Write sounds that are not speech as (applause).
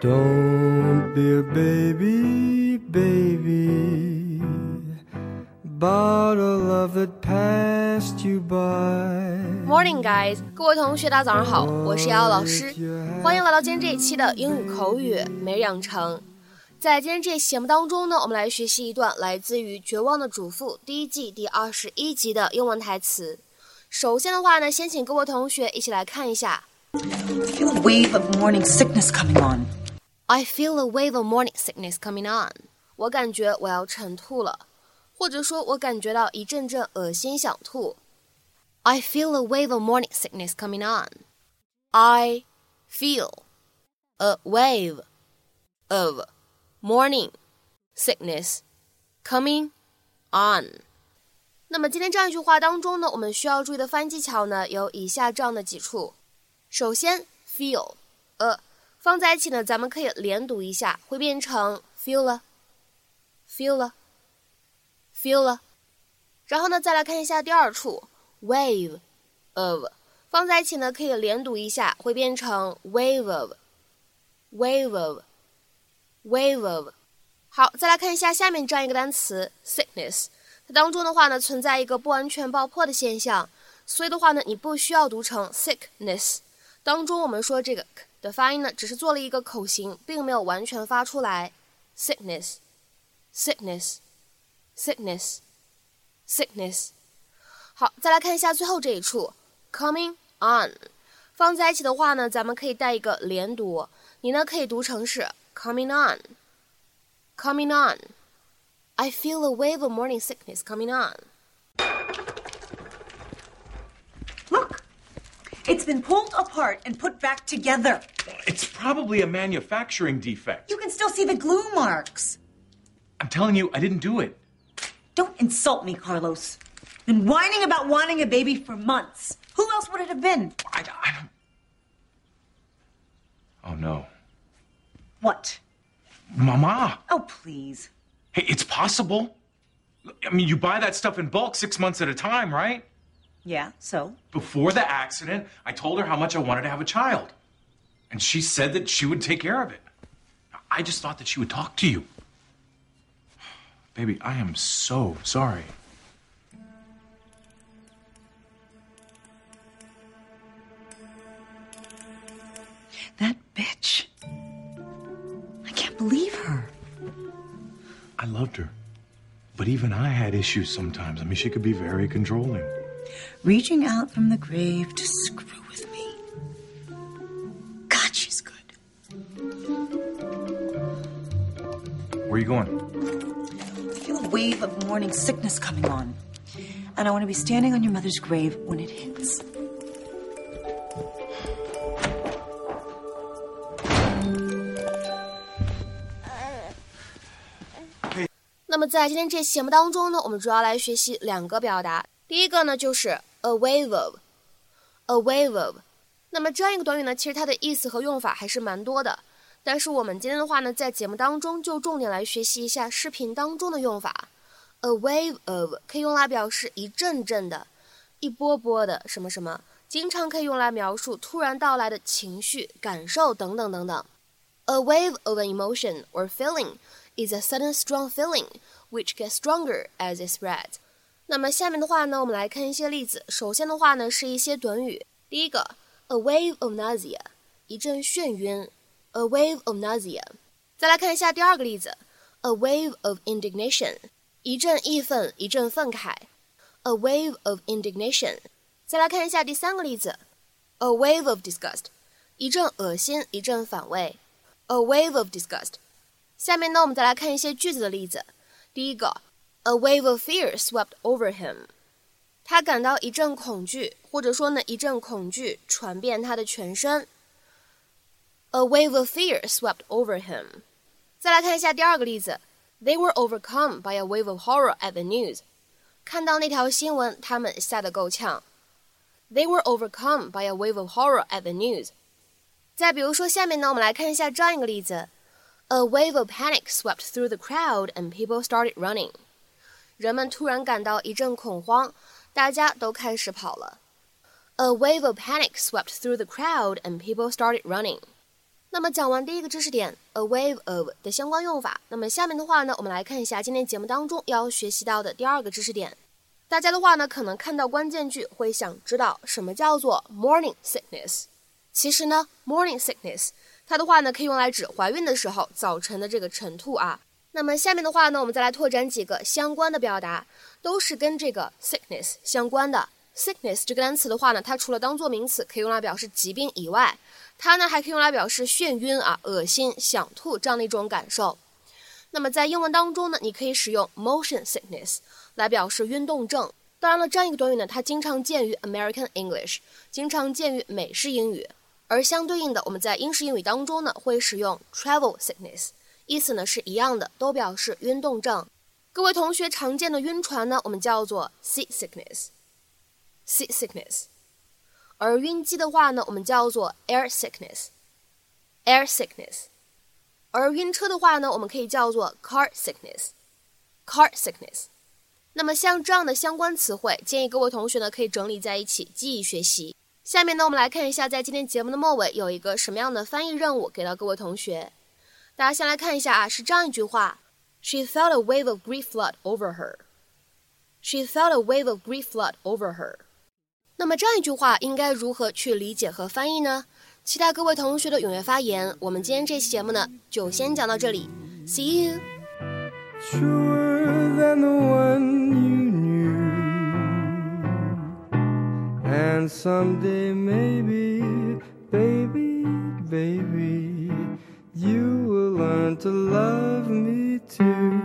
Don't be a baby, baby. But a love that passed you by. Morning, guys！各位同学，大家早上好，我是瑶瑶老师，欢迎来到今天这一期的英语口语每日养成。在今天这期节目当中呢，我们来学习一段来自于《绝望的主妇》第一季第二十一集的英文台词。首先的话呢，先请各位同学一起来看一下。I feel a wave of morning sickness coming on. I feel a wave of morning sickness coming on。我感觉我要晨吐了，或者说，我感觉到一阵阵恶心想吐。I feel a wave of morning sickness coming on. I feel a wave of morning sickness coming on。那么今天这样一句话当中呢，我们需要注意的翻译技巧呢，有以下这样的几处。首先，feel a 放在一起呢，咱们可以连读一下，会变成 feel 了，feel 了，feel 了。然后呢，再来看一下第二处，wave of 放在一起呢，可以连读一下，会变成 wave of，wave of，wave of。好，再来看一下下面这样一个单词 sickness，它当中的话呢，存在一个不完全爆破的现象，所以的话呢，你不需要读成 sickness。当中我们说这个的发音呢，只是做了一个口型，并没有完全发出来。sickness，sickness，sickness，sickness。好，再来看一下最后这一处，coming on，放在一起的话呢，咱们可以带一个连读，你呢可以读成是 coming on，coming on。I feel a wave of morning sickness coming on. Been pulled apart and put back together. It's probably a manufacturing defect. You can still see the glue marks. I'm telling you, I didn't do it. Don't insult me, Carlos. Been whining about wanting a baby for months. Who else would it have been? I, I don't. Oh, no. What? Mama! Oh, please. Hey, it's possible. I mean, you buy that stuff in bulk six months at a time, right? Yeah, so? Before the accident, I told her how much I wanted to have a child. And she said that she would take care of it. I just thought that she would talk to you. Baby, I am so sorry. That bitch. I can't believe her. I loved her. But even I had issues sometimes. I mean, she could be very controlling Reaching out from the grave to screw with me. God, she's good. Where are you going? I feel a wave of morning sickness coming on. And I want to be standing on your mother's grave when it hits. (sighs) 那么在今天这期节目当中呢，我们主要来学习两个表达。 第一个呢就是 a wave of，a wave of。那么这样一个短语呢，其实它的意思和用法还是蛮多的。但是我们今天的话呢，在节目当中就重点来学习一下视频当中的用法。a wave of 可以用来表示一阵阵的、一波波的什么什么，经常可以用来描述突然到来的情绪、感受等等等等。A wave of an emotion or feeling is a sudden strong feeling which gets stronger as it spreads. 那么下面的话呢，我们来看一些例子。首先的话呢，是一些短语。第一个，a wave of nausea，一阵眩晕；a wave of nausea。再来看一下第二个例子，a wave of indignation，一阵义愤，一阵愤慨；a wave of indignation。再来看一下第三个例子，a wave of disgust，一阵恶心，一阵反胃；a wave of disgust。下面呢，我们再来看一些句子的例子。第一个。A wave of fear swept over him。他感到一阵恐惧，或者说呢，一阵恐惧传遍他的全身。A wave of fear swept over him。再来看一下第二个例子，They were overcome by a wave of horror at the news。看到那条新闻，他们吓得够呛。They were overcome by a wave of horror at the news。再比如说，下面呢，我们来看一下这样一个例子：A wave of panic swept through the crowd and people started running。 人们突然感到一阵恐慌，大家都开始跑了。A wave of panic swept through the crowd and people started running. 那么讲完第一个知识点，a wave of 的相关用法，那么下面的话呢，我们来看一下今天节目当中要学习到的第二个知识点。大家的话呢，可能看到关键句会想知道什么叫做 morning sickness。其实呢，morning sickness 它的话呢，可以用来指怀孕的时候早晨的这个晨吐啊。那么下面的话呢，我们再来拓展几个相关的表达，都是跟这个 sickness 相关的。sickness 这个单词的话呢，它除了当做名词可以用来表示疾病以外，它呢还可以用来表示眩晕啊、恶心、想吐这样的一种感受。那么在英文当中呢，你可以使用 motion sickness 来表示运动症。当然了，这样一个短语呢，它经常见于 American English，经常见于美式英语。而相对应的，我们在英式英语当中呢，会使用 travel sickness，意思呢是一样的，都表示晕动症。各位同学常见的晕船呢，我们叫做 sea sickness。sea sickness，而晕机的话呢，我们叫做 air sickness，air sickness，而晕车的话呢，我们可以叫做 car sickness，car sickness。那么像这样的相关词汇，建议各位同学呢可以整理在一起记忆学习。下面呢，我们来看一下，在今天节目的末尾有一个什么样的翻译任务给到各位同学。大家先来看一下啊，是这样一句话：She felt a wave of grief flood over her. She felt a wave of grief flood over her. 那么这样一句话应该如何去理解和翻译呢？期待各位同学的踊跃发言。我们今天这期节目呢，就先讲到这里。See you. Truer than the one you knew. And someday, maybe, baby, baby, you will learn to love me too.